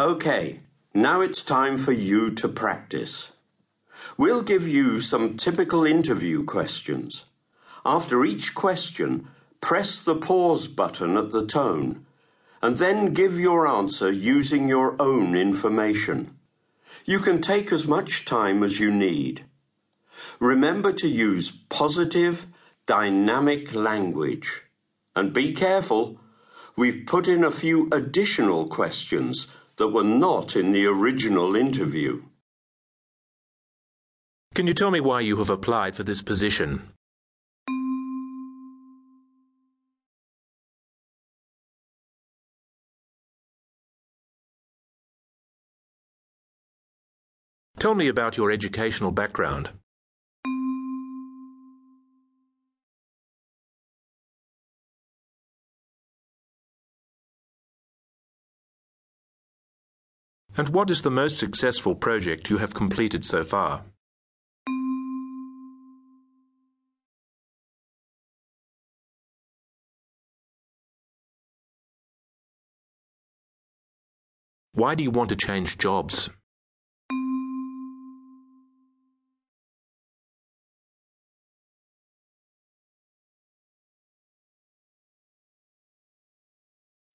Okay, now it's time for you to practice. We'll give you some typical interview questions. After each question, press the pause button at the tone and then give your answer using your own information. You can take as much time as you need. Remember to use positive, dynamic language. And be careful, we've put in a few additional questions that were not in the original interview. Can you tell me why you have applied for this position? Tell me about your educational background. And what is the most successful project you have completed so far? Why do you want to change jobs?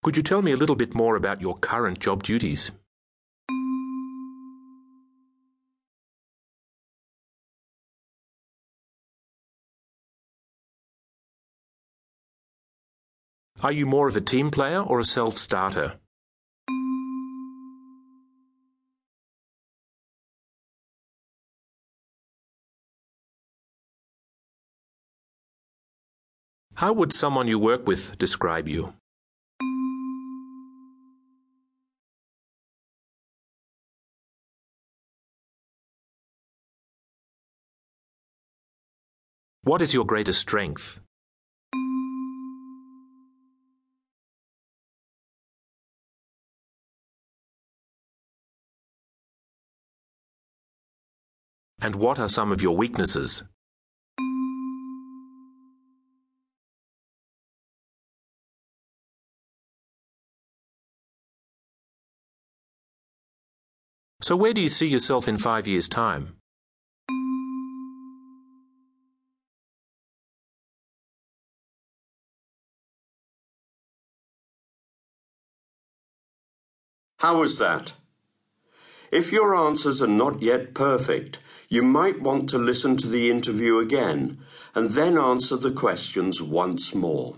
Could you tell me a little bit more about your current job duties? Are you more of a team player or a self starter? How would someone you work with describe you? What is your greatest strength? And what are some of your weaknesses? So, where do you see yourself in five years' time? How was that? If your answers are not yet perfect, you might want to listen to the interview again and then answer the questions once more.